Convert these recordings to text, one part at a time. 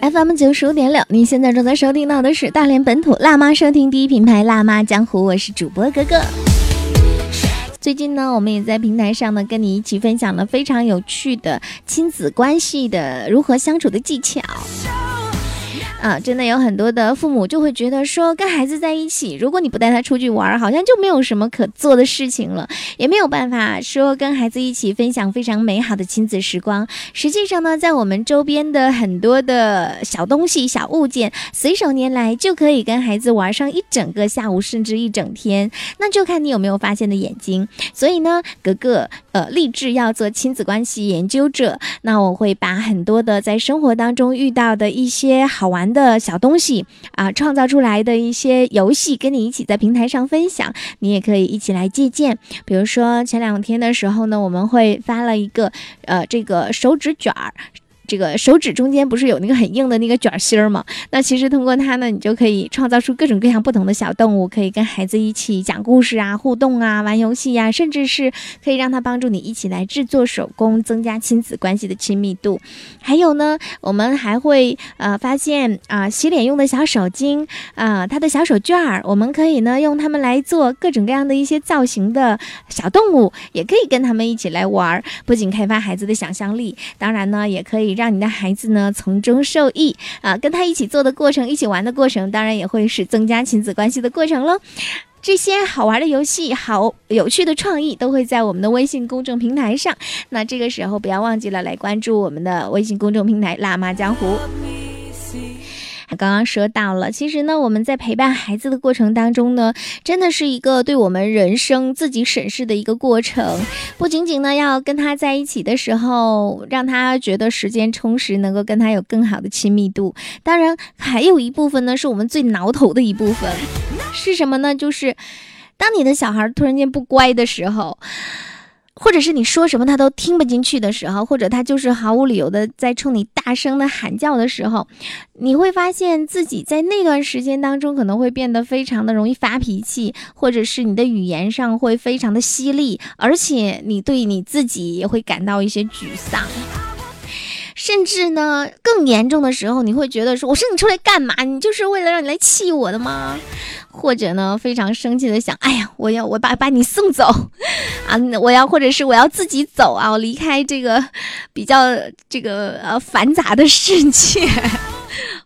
FM 九十五点六，你现在正在收听到的是大连本土辣妈收听第一品牌辣妈江湖，我是主播格格。最近呢，我们也在平台上呢，跟你一起分享了非常有趣的亲子关系的如何相处的技巧。啊，真的有很多的父母就会觉得说，跟孩子在一起，如果你不带他出去玩，好像就没有什么可做的事情了，也没有办法说跟孩子一起分享非常美好的亲子时光。实际上呢，在我们周边的很多的小东西、小物件，随手拈来就可以跟孩子玩上一整个下午，甚至一整天。那就看你有没有发现的眼睛。所以呢，格格呃立志要做亲子关系研究者，那我会把很多的在生活当中遇到的一些好玩。的小东西啊，创造出来的一些游戏，跟你一起在平台上分享，你也可以一起来借鉴。比如说前两天的时候呢，我们会发了一个呃，这个手指卷儿。这个手指中间不是有那个很硬的那个卷心儿吗？那其实通过它呢，你就可以创造出各种各样不同的小动物，可以跟孩子一起讲故事啊、互动啊、玩游戏呀，甚至是可以让他帮助你一起来制作手工，增加亲子关系的亲密度。还有呢，我们还会呃发现啊，洗脸用的小手巾啊，它的小手绢儿，我们可以呢用它们来做各种各样的一些造型的小动物，也可以跟他们一起来玩儿，不仅开发孩子的想象力，当然呢也可以。让你的孩子呢从中受益啊，跟他一起做的过程，一起玩的过程，当然也会是增加亲子关系的过程喽。这些好玩的游戏、好有趣的创意，都会在我们的微信公众平台上。那这个时候不要忘记了来关注我们的微信公众平台“辣妈江湖”。刚刚说到了，其实呢，我们在陪伴孩子的过程当中呢，真的是一个对我们人生自己审视的一个过程。不仅仅呢要跟他在一起的时候，让他觉得时间充实，能够跟他有更好的亲密度。当然，还有一部分呢，是我们最挠头的一部分，是什么呢？就是当你的小孩突然间不乖的时候。或者是你说什么他都听不进去的时候，或者他就是毫无理由的在冲你大声的喊叫的时候，你会发现自己在那段时间当中可能会变得非常的容易发脾气，或者是你的语言上会非常的犀利，而且你对你自己也会感到一些沮丧。甚至呢，更严重的时候，你会觉得说：“我生你出来干嘛？你就是为了让你来气我的吗？”或者呢，非常生气的想：“哎呀，我要我把把你送走啊！我要或者是我要自己走啊！我离开这个比较这个呃繁杂的世界。”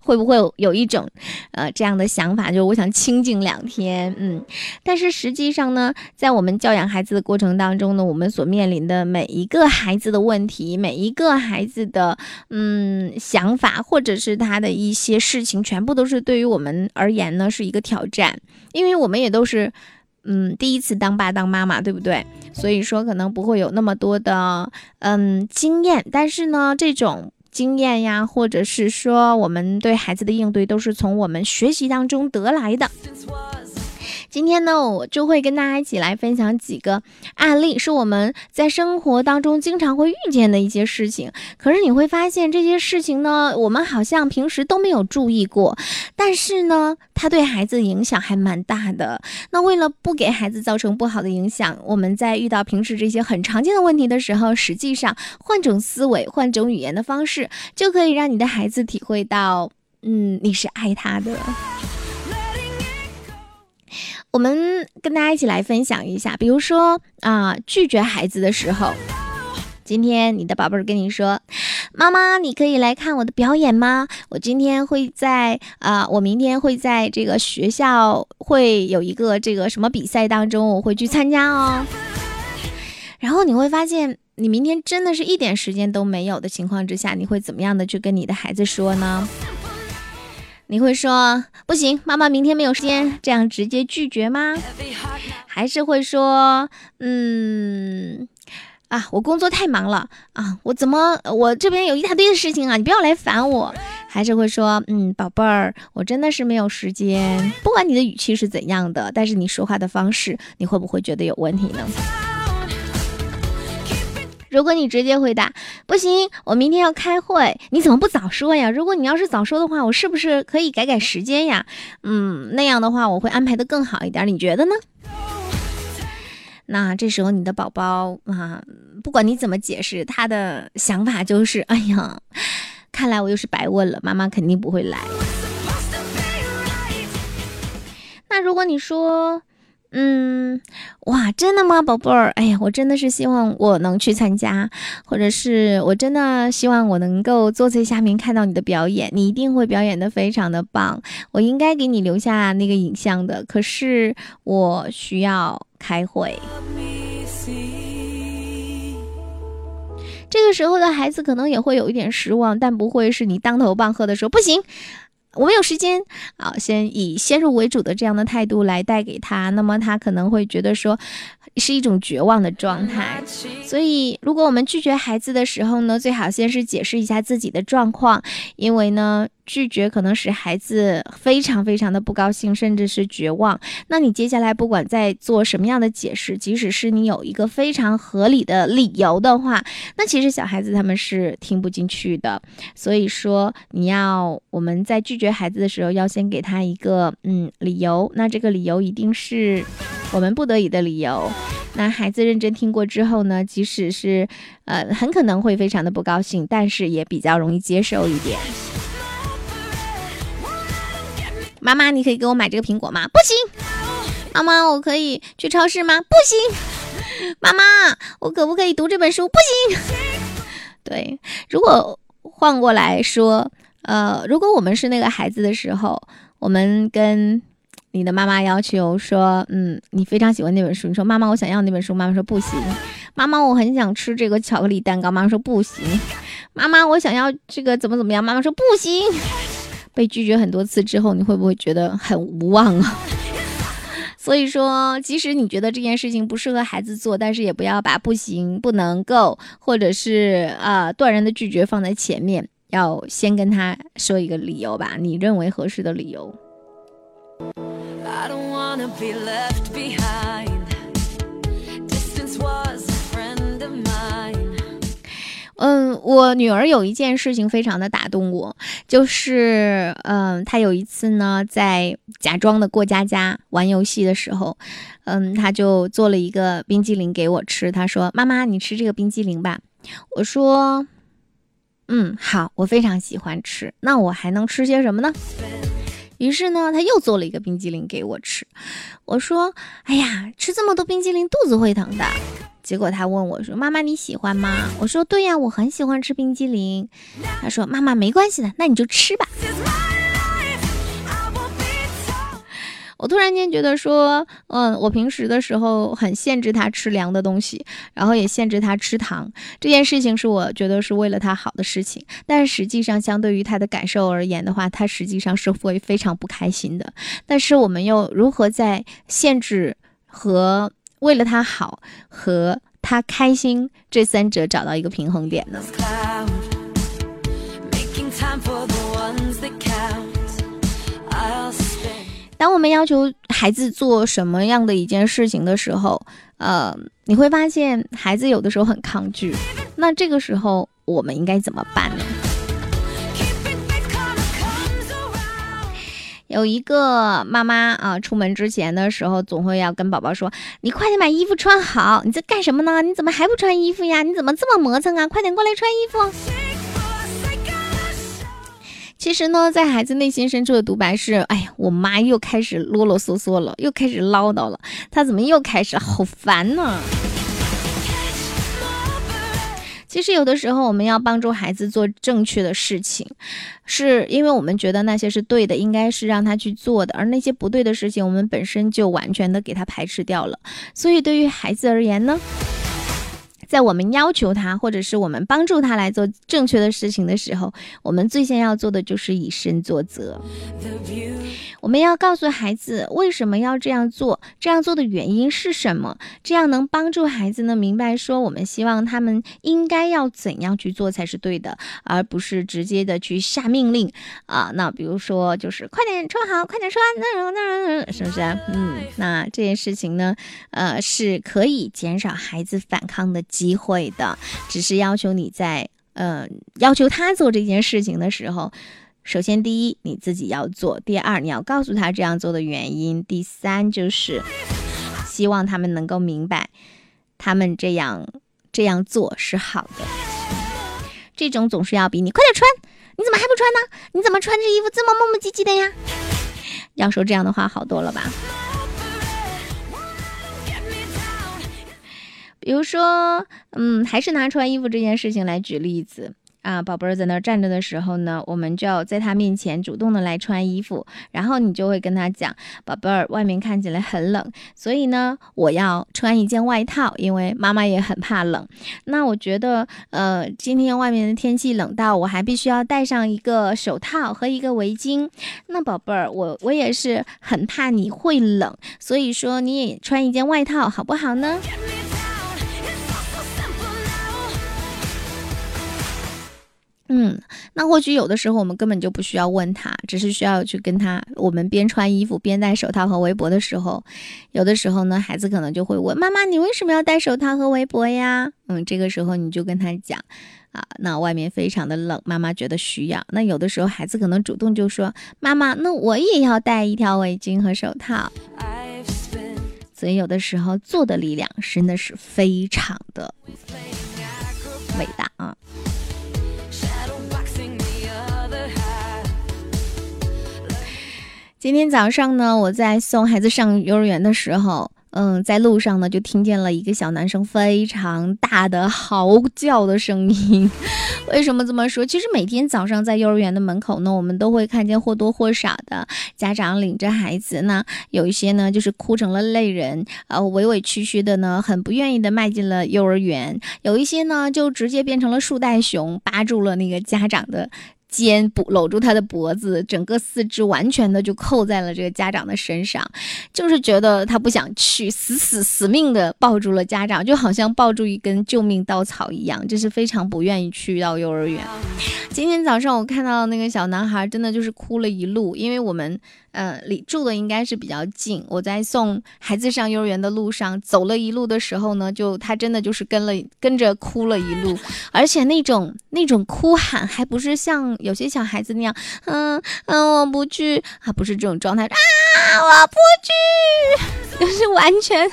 会不会有一种，呃，这样的想法，就是我想清静两天，嗯，但是实际上呢，在我们教养孩子的过程当中呢，我们所面临的每一个孩子的问题，每一个孩子的，嗯，想法，或者是他的一些事情，全部都是对于我们而言呢是一个挑战，因为我们也都是，嗯，第一次当爸当妈妈，对不对？所以说可能不会有那么多的，嗯，经验，但是呢，这种。经验呀，或者是说我们对孩子的应对，都是从我们学习当中得来的。今天呢，我就会跟大家一起来分享几个案例，是我们在生活当中经常会遇见的一些事情。可是你会发现这些事情呢，我们好像平时都没有注意过，但是呢，它对孩子影响还蛮大的。那为了不给孩子造成不好的影响，我们在遇到平时这些很常见的问题的时候，实际上换种思维、换种语言的方式，就可以让你的孩子体会到，嗯，你是爱他的。我们跟大家一起来分享一下，比如说啊，拒绝孩子的时候，今天你的宝贝儿跟你说：“妈妈，你可以来看我的表演吗？我今天会在啊，我明天会在这个学校会有一个这个什么比赛当中，我会去参加哦。”然后你会发现，你明天真的是一点时间都没有的情况之下，你会怎么样的去跟你的孩子说呢？你会说不行，妈妈明天没有时间，这样直接拒绝吗？还是会说，嗯，啊，我工作太忙了啊，我怎么我这边有一大堆的事情啊，你不要来烦我。还是会说，嗯，宝贝儿，我真的是没有时间。不管你的语气是怎样的，但是你说话的方式，你会不会觉得有问题呢？如果你直接回答不行，我明天要开会，你怎么不早说呀？如果你要是早说的话，我是不是可以改改时间呀？嗯，那样的话我会安排的更好一点，你觉得呢？那这时候你的宝宝啊，不管你怎么解释，他的想法就是：哎呀，看来我又是白问了，妈妈肯定不会来。那如果你说，嗯，哇，真的吗，宝贝儿？哎呀，我真的是希望我能去参加，或者是我真的希望我能够坐在下面看到你的表演，你一定会表演的非常的棒。我应该给你留下那个影像的，可是我需要开会。这个时候的孩子可能也会有一点失望，但不会是你当头棒喝的时候，不行。我们有时间啊，先以先入为主的这样的态度来带给他，那么他可能会觉得说。是一种绝望的状态，所以如果我们拒绝孩子的时候呢，最好先是解释一下自己的状况，因为呢，拒绝可能使孩子非常非常的不高兴，甚至是绝望。那你接下来不管在做什么样的解释，即使是你有一个非常合理的理由的话，那其实小孩子他们是听不进去的。所以说，你要我们在拒绝孩子的时候，要先给他一个嗯理由，那这个理由一定是。我们不得已的理由，那孩子认真听过之后呢，即使是呃很可能会非常的不高兴，但是也比较容易接受一点。妈妈，你可以给我买这个苹果吗？不行。妈妈，我可以去超市吗？不行。妈妈，我可不可以读这本书？不行。对，如果换过来说，呃，如果我们是那个孩子的时候，我们跟。你的妈妈要求说，嗯，你非常喜欢那本书。你说，妈妈，我想要那本书。妈妈说不行。妈妈，我很想吃这个巧克力蛋糕。妈妈说不行。妈妈，我想要这个怎么怎么样？妈妈说不行。被拒绝很多次之后，你会不会觉得很无望啊？所以说，即使你觉得这件事情不适合孩子做，但是也不要把不行、不能够，或者是啊断然的拒绝放在前面，要先跟他说一个理由吧，你认为合适的理由。嗯，我女儿有一件事情非常的打动我，就是，嗯，她有一次呢，在假装的过家家玩游戏的时候，嗯，她就做了一个冰激凌给我吃。她说：“妈妈，你吃这个冰激凌吧。”我说：“嗯，好，我非常喜欢吃。那我还能吃些什么呢？”于是呢，她又做了一个冰激凌给我吃。我说：“哎呀，吃这么多冰激凌，肚子会疼的。”结果他问我说：“妈妈，你喜欢吗？”我说：“对呀，我很喜欢吃冰激凌。”他说：“妈妈，没关系的，那你就吃吧。”我突然间觉得说，嗯，我平时的时候很限制他吃凉的东西，然后也限制他吃糖，这件事情是我觉得是为了他好的事情。但实际上，相对于他的感受而言的话，他实际上是会非常不开心的。但是我们又如何在限制和为了他好和他开心这三者找到一个平衡点呢？当我们要求孩子做什么样的一件事情的时候，呃，你会发现孩子有的时候很抗拒。那这个时候我们应该怎么办呢？有一个妈妈啊，出门之前的时候总会要跟宝宝说：“你快点把衣服穿好，你在干什么呢？你怎么还不穿衣服呀？你怎么这么磨蹭啊？快点过来穿衣服。”其实呢，在孩子内心深处的独白是：哎呀，我妈又开始啰啰嗦嗦了，又开始唠叨了。她怎么又开始？好烦呢！其实有的时候，我们要帮助孩子做正确的事情，是因为我们觉得那些是对的，应该是让他去做的，而那些不对的事情，我们本身就完全的给他排斥掉了。所以，对于孩子而言呢？在我们要求他，或者是我们帮助他来做正确的事情的时候，我们最先要做的就是以身作则。我们要告诉孩子为什么要这样做，这样做的原因是什么，这样能帮助孩子呢明白说我们希望他们应该要怎样去做才是对的，而不是直接的去下命令啊。那比如说就是快点穿好，快点穿，那那那，是不是？嗯，那这件事情呢，呃，是可以减少孩子反抗的机会的，只是要求你在呃要求他做这件事情的时候。首先，第一，你自己要做；第二，你要告诉他这样做的原因；第三，就是希望他们能够明白，他们这样这样做是好的。这种总是要比你快点穿，你怎么还不穿呢？你怎么穿着衣服这么磨磨唧唧的呀？要说这样的话好多了吧？比如说，嗯，还是拿穿衣服这件事情来举例子。啊，宝贝儿在那儿站着的时候呢，我们就要在他面前主动的来穿衣服，然后你就会跟他讲，宝贝儿，外面看起来很冷，所以呢，我要穿一件外套，因为妈妈也很怕冷。那我觉得，呃，今天外面的天气冷到我还必须要戴上一个手套和一个围巾。那宝贝儿，我我也是很怕你会冷，所以说你也穿一件外套好不好呢？嗯，那或许有的时候我们根本就不需要问他，只是需要去跟他。我们边穿衣服边戴手套和围脖的时候，有的时候呢，孩子可能就会问妈妈：“你为什么要戴手套和围脖呀？”嗯，这个时候你就跟他讲啊，那外面非常的冷，妈妈觉得需要。那有的时候孩子可能主动就说：“妈妈，那我也要戴一条围巾和手套。”所以有的时候做的力量真的是非常的伟大啊。今天早上呢，我在送孩子上幼儿园的时候，嗯，在路上呢，就听见了一个小男生非常大的嚎叫的声音。为什么这么说？其实每天早上在幼儿园的门口呢，我们都会看见或多或少的家长领着孩子呢，有一些呢就是哭成了泪人，呃，委委屈屈的呢，很不愿意的迈进了幼儿园；有一些呢就直接变成了树袋熊，扒住了那个家长的。肩不搂住他的脖子，整个四肢完全的就扣在了这个家长的身上，就是觉得他不想去，死死死命的抱住了家长，就好像抱住一根救命稻草一样，就是非常不愿意去到幼儿园。今天早上我看到那个小男孩，真的就是哭了一路，因为我们。嗯，离住的应该是比较近。我在送孩子上幼儿园的路上，走了一路的时候呢，就他真的就是跟了跟着哭了一路，而且那种那种哭喊还不是像有些小孩子那样，嗯嗯，我不去，啊，不是这种状态啊，我不去，就是完全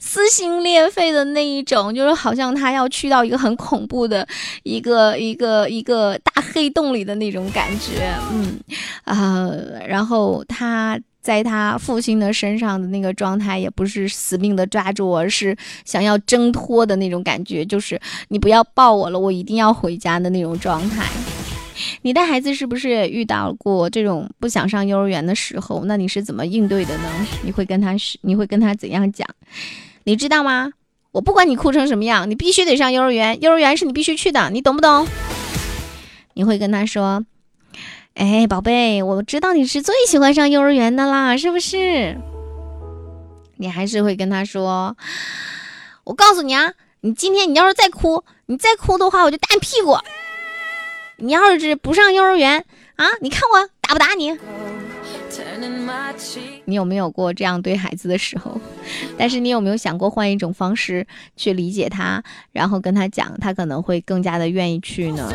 撕心裂肺的那一种，就是好像他要去到一个很恐怖的一个一个一个大黑洞里的那种感觉，嗯啊，然后他。他在他父亲的身上的那个状态，也不是死命的抓住，而是想要挣脱的那种感觉，就是你不要抱我了，我一定要回家的那种状态。你的孩子是不是也遇到过这种不想上幼儿园的时候？那你是怎么应对的呢？你会跟他是，你会跟他怎样讲？你知道吗？我不管你哭成什么样，你必须得上幼儿园，幼儿园是你必须去的，你懂不懂？你会跟他说。哎，宝贝，我知道你是最喜欢上幼儿园的啦，是不是？你还是会跟他说：“我告诉你啊，你今天你要是再哭，你再哭的话，我就打你屁股。你要是不上幼儿园啊，你看我打不打你？你有没有过这样对孩子的时候？但是你有没有想过换一种方式去理解他，然后跟他讲，他可能会更加的愿意去呢？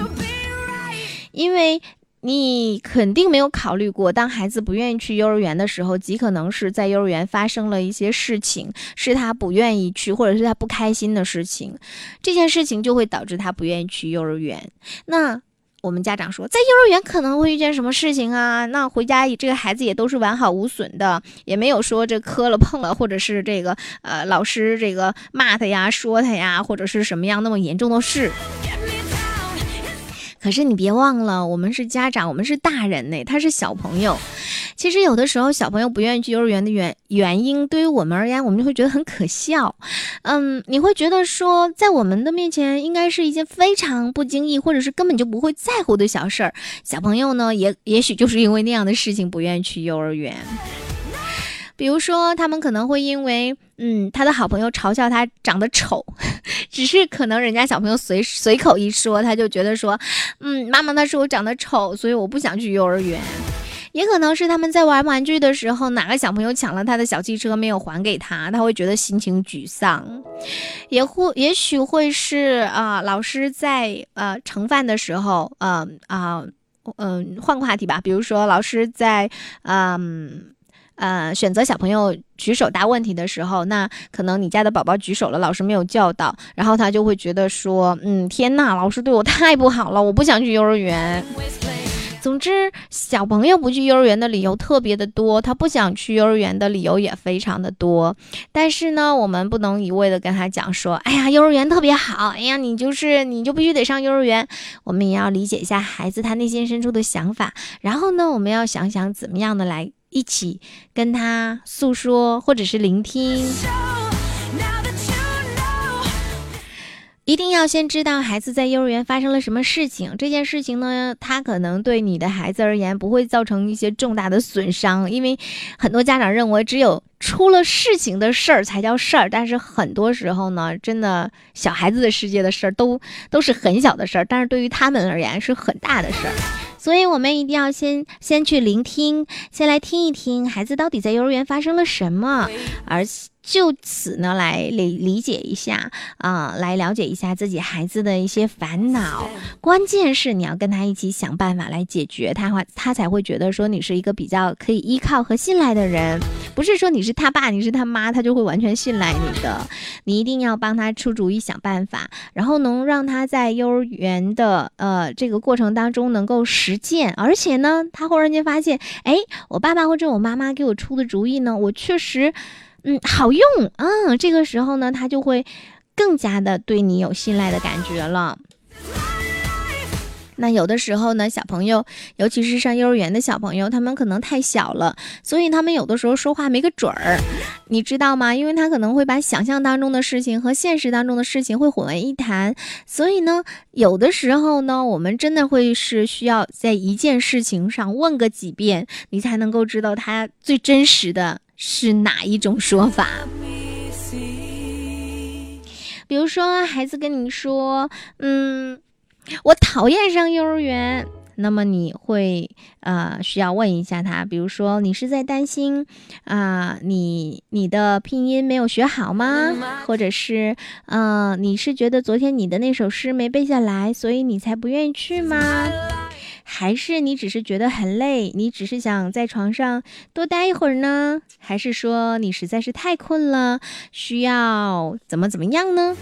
因为。你肯定没有考虑过，当孩子不愿意去幼儿园的时候，极可能是在幼儿园发生了一些事情，是他不愿意去，或者是他不开心的事情。这件事情就会导致他不愿意去幼儿园。那我们家长说，在幼儿园可能会遇见什么事情啊？那回家这个孩子也都是完好无损的，也没有说这磕了碰了，或者是这个呃老师这个骂他呀、说他呀，或者是什么样那么严重的事。可是你别忘了，我们是家长，我们是大人呢，他是小朋友。其实有的时候小朋友不愿意去幼儿园的原原因，对于我们而言，我们就会觉得很可笑。嗯，你会觉得说，在我们的面前，应该是一件非常不经意，或者是根本就不会在乎的小事儿。小朋友呢，也也许就是因为那样的事情不愿意去幼儿园。比如说，他们可能会因为，嗯，他的好朋友嘲笑他长得丑，只是可能人家小朋友随随口一说，他就觉得说，嗯，妈妈他说我长得丑，所以我不想去幼儿园。也可能是他们在玩玩具的时候，哪个小朋友抢了他的小汽车没有还给他，他会觉得心情沮丧。也或也许会是啊，老师在呃盛饭的时候，嗯啊嗯，换个话题吧，比如说老师在嗯。呃选择小朋友举手答问题的时候，那可能你家的宝宝举手了，老师没有叫到，然后他就会觉得说，嗯，天呐，老师对我太不好了，我不想去幼儿园。总之，小朋友不去幼儿园的理由特别的多，他不想去幼儿园的理由也非常的多。但是呢，我们不能一味的跟他讲说，哎呀，幼儿园特别好，哎呀，你就是你就必须得上幼儿园。我们也要理解一下孩子他内心深处的想法，然后呢，我们要想想怎么样的来一起跟他诉说，或者是聆听。一定要先知道孩子在幼儿园发生了什么事情。这件事情呢，他可能对你的孩子而言不会造成一些重大的损伤，因为很多家长认为只有出了事情的事儿才叫事儿。但是很多时候呢，真的小孩子的世界的事儿都都是很小的事儿，但是对于他们而言是很大的事儿。所以我们一定要先先去聆听，先来听一听孩子到底在幼儿园发生了什么，而。就此呢，来理理解一下啊，来了解一下自己孩子的一些烦恼。关键是你要跟他一起想办法来解决，他会他才会觉得说你是一个比较可以依靠和信赖的人。不是说你是他爸，你是他妈，他就会完全信赖你的。你一定要帮他出主意、想办法，然后能让他在幼儿园的呃这个过程当中能够实践。而且呢，他忽然间发现，哎，我爸爸或者我妈妈给我出的主意呢，我确实。嗯，好用啊！这个时候呢，他就会更加的对你有信赖的感觉了。那有的时候呢，小朋友，尤其是上幼儿园的小朋友，他们可能太小了，所以他们有的时候说话没个准儿，你知道吗？因为他可能会把想象当中的事情和现实当中的事情会混为一谈，所以呢，有的时候呢，我们真的会是需要在一件事情上问个几遍，你才能够知道他最真实的。是哪一种说法？比如说，孩子跟你说：“嗯，我讨厌上幼儿园。”那么你会呃需要问一下他，比如说你是在担心啊，你你的拼音没有学好吗？或者是呃你是觉得昨天你的那首诗没背下来，所以你才不愿意去吗？还是你只是觉得很累，你只是想在床上多待一会儿呢？还是说你实在是太困了，需要怎么怎么样呢？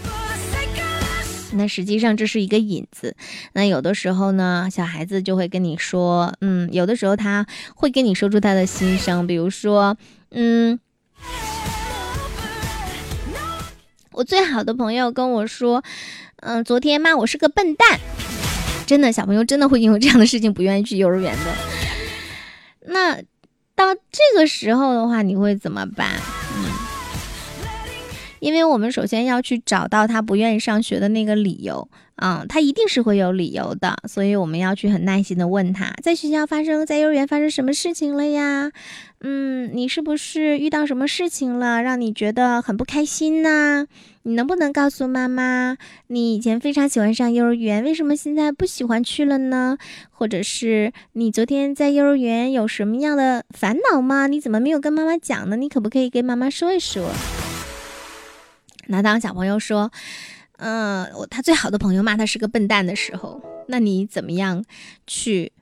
那实际上这是一个引子。那有的时候呢，小孩子就会跟你说，嗯，有的时候他会跟你说出他的心声，比如说，嗯，我最好的朋友跟我说，嗯，昨天骂我是个笨蛋。真的，小朋友真的会因为这样的事情不愿意去幼儿园的。那到这个时候的话，你会怎么办？嗯，因为我们首先要去找到他不愿意上学的那个理由。嗯，他一定是会有理由的，所以我们要去很耐心的问他，在学校发生，在幼儿园发生什么事情了呀？嗯，你是不是遇到什么事情了，让你觉得很不开心呢？你能不能告诉妈妈，你以前非常喜欢上幼儿园，为什么现在不喜欢去了呢？或者是你昨天在幼儿园有什么样的烦恼吗？你怎么没有跟妈妈讲呢？你可不可以跟妈妈说一说？那当小朋友说。嗯，我他最好的朋友骂他是个笨蛋的时候，那你怎么样去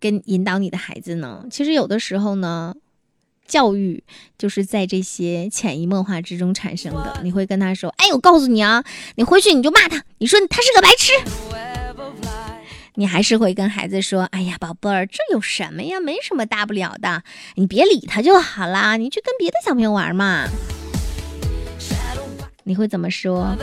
跟引导你的孩子呢？其实有的时候呢，教育就是在这些潜移默化之中产生的。你会跟他说：“哎，我告诉你啊，你回去你就骂他，你说他是个白痴。”你还是会跟孩子说：“哎呀，宝贝儿，这有什么呀？没什么大不了的，你别理他就好啦，你去跟别的小朋友玩嘛。”你会怎么说？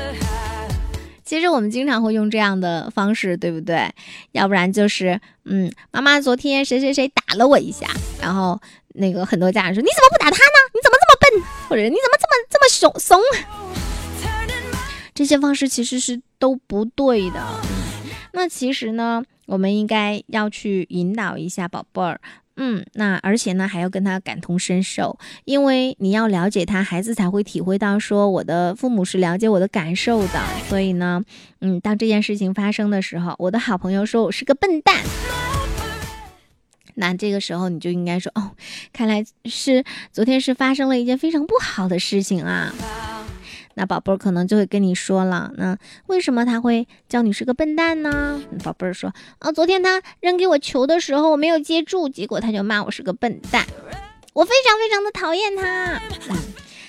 其实我们经常会用这样的方式，对不对？要不然就是，嗯，妈妈昨天谁谁谁打了我一下，然后那个很多家长说你怎么不打他呢？你怎么这么笨？或者你怎么这么这么怂怂？这些方式其实是都不对的。那其实呢，我们应该要去引导一下宝贝儿。嗯，那而且呢，还要跟他感同身受，因为你要了解他，孩子才会体会到说我的父母是了解我的感受的。所以呢，嗯，当这件事情发生的时候，我的好朋友说我是个笨蛋，那这个时候你就应该说哦，看来是昨天是发生了一件非常不好的事情啊。那宝贝儿可能就会跟你说了，那为什么他会叫你是个笨蛋呢？宝贝儿说，啊，昨天他扔给我球的时候我没有接住，结果他就骂我是个笨蛋。我非常非常的讨厌他。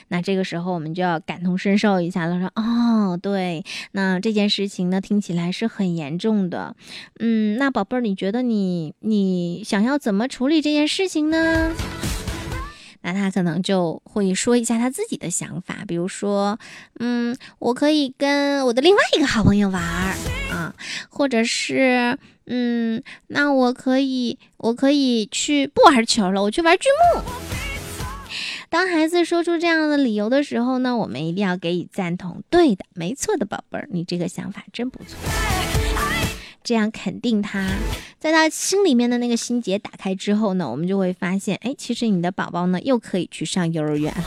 那这个时候我们就要感同身受一下了，说哦，对，那这件事情呢听起来是很严重的。嗯，那宝贝儿，你觉得你你想要怎么处理这件事情呢？那他可能就会说一下他自己的想法，比如说，嗯，我可以跟我的另外一个好朋友玩儿啊，或者是，嗯，那我可以，我可以去不玩球了，我去玩剧目。当孩子说出这样的理由的时候呢，我们一定要给予赞同。对的，没错的，宝贝儿，你这个想法真不错。这样肯定他，在他心里面的那个心结打开之后呢，我们就会发现，哎，其实你的宝宝呢又可以去上幼儿园了。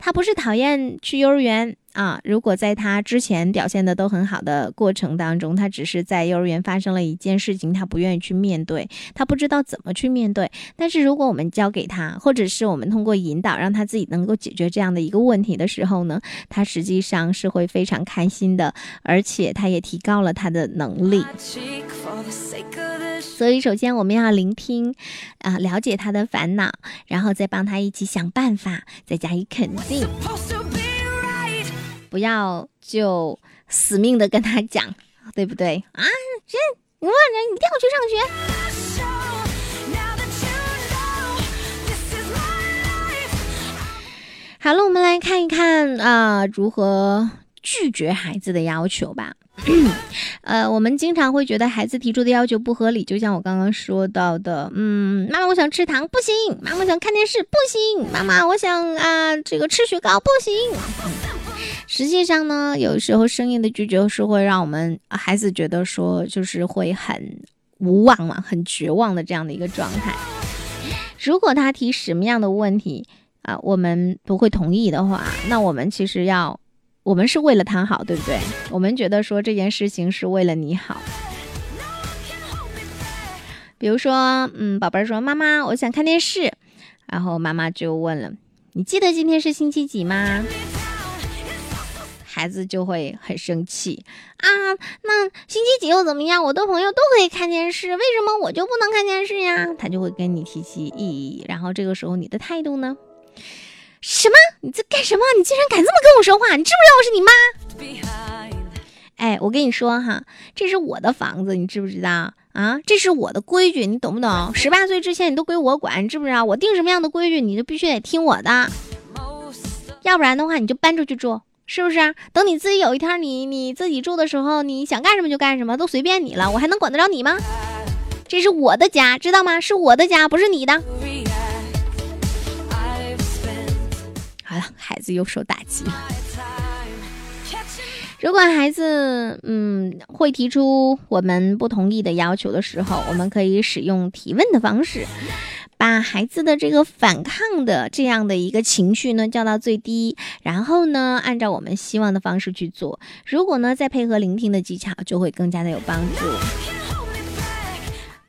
他不是讨厌去幼儿园。啊，如果在他之前表现的都很好的过程当中，他只是在幼儿园发生了一件事情，他不愿意去面对，他不知道怎么去面对。但是如果我们教给他，或者是我们通过引导，让他自己能够解决这样的一个问题的时候呢，他实际上是会非常开心的，而且他也提高了他的能力。所以，首先我们要聆听，啊，了解他的烦恼，然后再帮他一起想办法，再加以肯定。不要就死命的跟他讲，对不对啊？这你问人，你一定要去上学。好了，我们来看一看啊，如何拒绝孩子的要求吧。呃，我们经常会觉得孩子提出的要求不合理，就像我刚刚说到的，嗯，妈妈我想吃糖，不行；妈妈想看电视，不行；妈妈我想啊，这个吃雪糕，不行。实际上呢，有时候生硬的拒绝是会让我们孩子觉得说，就是会很无望嘛，很绝望的这样的一个状态。如果他提什么样的问题啊，我们不会同意的话，那我们其实要，我们是为了他好，对不对？我们觉得说这件事情是为了你好。比如说，嗯，宝贝儿说：“妈妈，我想看电视。”然后妈妈就问了：“你记得今天是星期几吗？”孩子就会很生气啊！那星期几又怎么样？我的朋友都可以看电视，为什么我就不能看电视呀？他就会跟你提起异议，然后这个时候你的态度呢？什么？你在干什么？你竟然敢这么跟我说话？你知不知道我是你妈？哎，我跟你说哈，这是我的房子，你知不知道啊？这是我的规矩，你懂不懂？十八岁之前你都归我管，你知不知道？我定什么样的规矩，你就必须得听我的，要不然的话你就搬出去住。是不是？等你自己有一天你你自己住的时候，你想干什么就干什么，都随便你了，我还能管得着你吗？这是我的家，知道吗？是我的家，不是你的。好了，孩子又受打击了。如果孩子嗯会提出我们不同意的要求的时候，我们可以使用提问的方式。把孩子的这个反抗的这样的一个情绪呢降到最低，然后呢按照我们希望的方式去做。如果呢再配合聆听的技巧，就会更加的有帮助。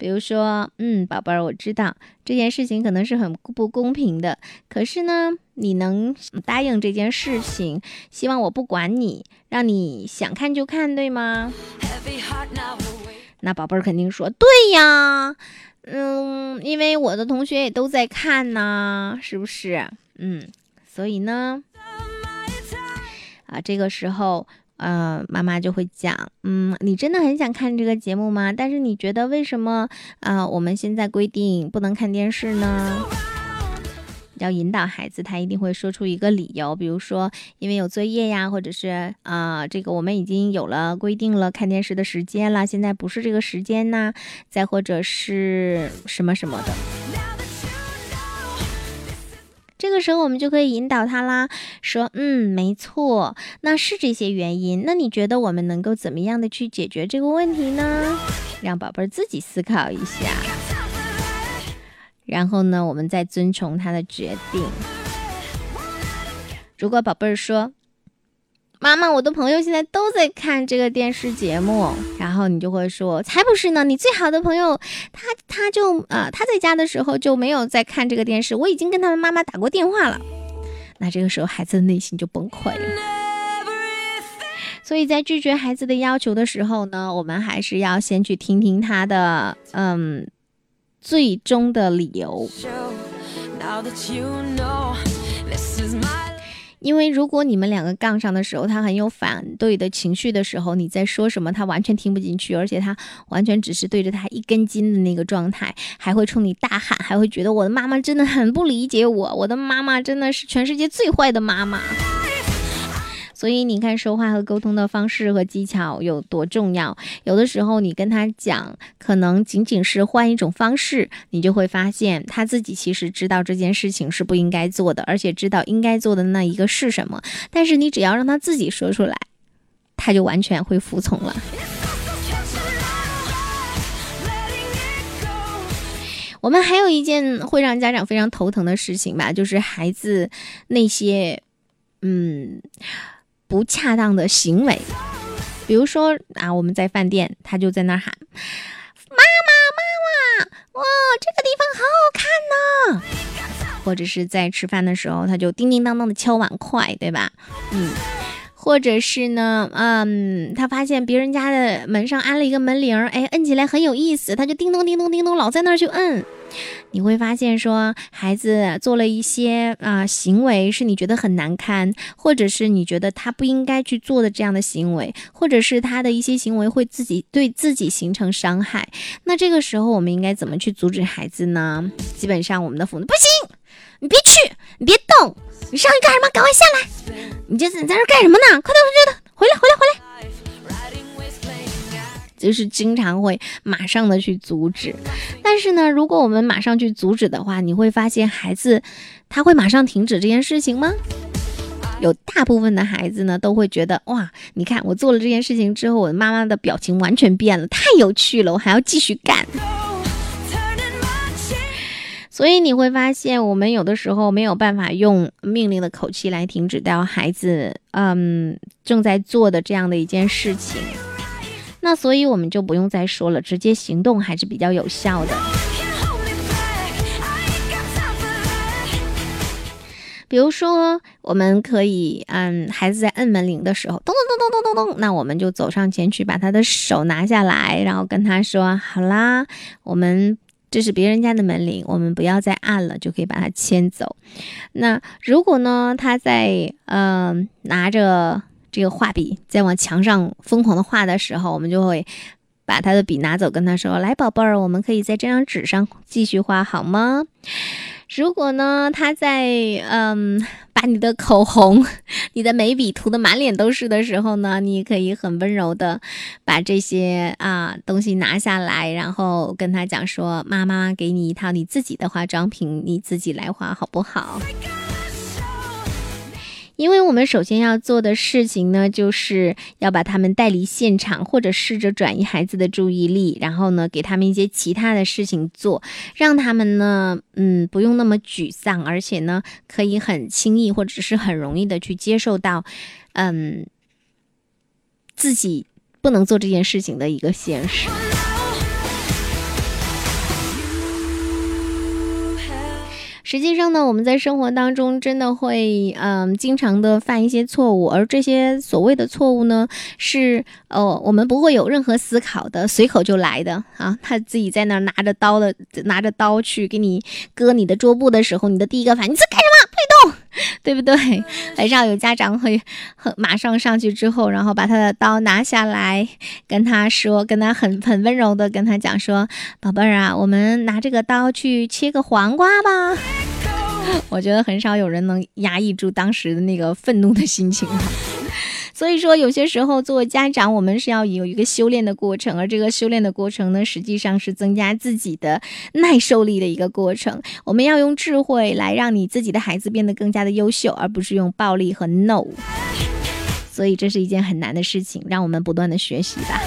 比如说，嗯，宝贝儿，我知道这件事情可能是很不公平的，可是呢，你能答应这件事情，希望我不管你，让你想看就看，对吗？那宝贝儿肯定说对呀。嗯，因为我的同学也都在看呢，是不是？嗯，所以呢，啊，这个时候，呃，妈妈就会讲，嗯，你真的很想看这个节目吗？但是你觉得为什么啊？我们现在规定不能看电视呢？要引导孩子，他一定会说出一个理由，比如说因为有作业呀，或者是啊，这个我们已经有了规定了看电视的时间了，现在不是这个时间呐，再或者是什么什么的。这个时候我们就可以引导他啦，说嗯，没错，那是这些原因。那你觉得我们能够怎么样的去解决这个问题呢？让宝贝儿自己思考一下。然后呢，我们再遵从他的决定。如果宝贝儿说：“妈妈，我的朋友现在都在看这个电视节目。”然后你就会说：“才不是呢！你最好的朋友，他他就呃他在家的时候就没有在看这个电视。我已经跟他的妈妈打过电话了。”那这个时候孩子的内心就崩溃了。所以在拒绝孩子的要求的时候呢，我们还是要先去听听他的嗯。最终的理由。因为如果你们两个杠上的时候，他很有反对的情绪的时候，你在说什么，他完全听不进去，而且他完全只是对着他一根筋的那个状态，还会冲你大喊，还会觉得我的妈妈真的很不理解我，我的妈妈真的是全世界最坏的妈妈。所以你看，说话和沟通的方式和技巧有多重要。有的时候你跟他讲，可能仅仅是换一种方式，你就会发现他自己其实知道这件事情是不应该做的，而且知道应该做的那一个是什么。但是你只要让他自己说出来，他就完全会服从了。我们还有一件会让家长非常头疼的事情吧，就是孩子那些，嗯。不恰当的行为，比如说啊，我们在饭店，他就在那儿喊：“妈妈，妈妈，哇，这个地方好好看呢。”或者是在吃饭的时候，他就叮叮当当的敲碗筷，对吧？嗯，或者是呢，嗯，他发现别人家的门上安了一个门铃，哎，摁起来很有意思，他就叮咚叮咚叮咚，老在那儿去摁。你会发现，说孩子做了一些啊行为，是你觉得很难堪，或者是你觉得他不应该去做的这样的行为，或者是他的一些行为会自己对自己形成伤害。那这个时候，我们应该怎么去阻止孩子呢？基本上，我们的父母不行，你别去，你别动，你上去干什么？赶快下来！你这你在这干什么呢？快点，快点，回来，回来，回来！就是经常会马上的去阻止，但是呢，如果我们马上去阻止的话，你会发现孩子他会马上停止这件事情吗？有大部分的孩子呢都会觉得哇，你看我做了这件事情之后，我的妈妈的表情完全变了，太有趣了，我还要继续干。所以你会发现，我们有的时候没有办法用命令的口气来停止掉孩子嗯正在做的这样的一件事情。那所以我们就不用再说了，直接行动还是比较有效的。比如说，我们可以，嗯，孩子在摁门铃的时候，咚咚咚咚咚咚咚，那我们就走上前去，把他的手拿下来，然后跟他说：“好啦，我们这是别人家的门铃，我们不要再按了，就可以把他牵走。”那如果呢，他在，嗯，拿着。这个画笔在往墙上疯狂的画的时候，我们就会把他的笔拿走，跟他说：“来，宝贝儿，我们可以在这张纸上继续画，好吗？”如果呢，他在嗯把你的口红、你的眉笔涂的满脸都是的时候呢，你可以很温柔的把这些啊东西拿下来，然后跟他讲说：“妈妈给你一套你自己的化妆品，你自己来画，好不好？”因为我们首先要做的事情呢，就是要把他们带离现场，或者试着转移孩子的注意力，然后呢，给他们一些其他的事情做，让他们呢，嗯，不用那么沮丧，而且呢，可以很轻易或者是很容易的去接受到，嗯，自己不能做这件事情的一个现实。实际上呢，我们在生活当中真的会，嗯，经常的犯一些错误，而这些所谓的错误呢，是，呃，我们不会有任何思考的，随口就来的啊。他自己在那拿着刀的，拿着刀去给你割你的桌布的时候，你的第一个反应，你在干什？动，对不对？很少有家长会很马上上去之后，然后把他的刀拿下来，跟他说，跟他很很温柔的跟他讲说，宝贝儿啊，我们拿这个刀去切个黄瓜吧。我觉得很少有人能压抑住当时的那个愤怒的心情，所以说有些时候作为家长，我们是要有一个修炼的过程，而这个修炼的过程呢，实际上是增加自己的耐受力的一个过程。我们要用智慧来让你自己的孩子变得更加的优秀，而不是用暴力和 no。所以这是一件很难的事情，让我们不断的学习吧。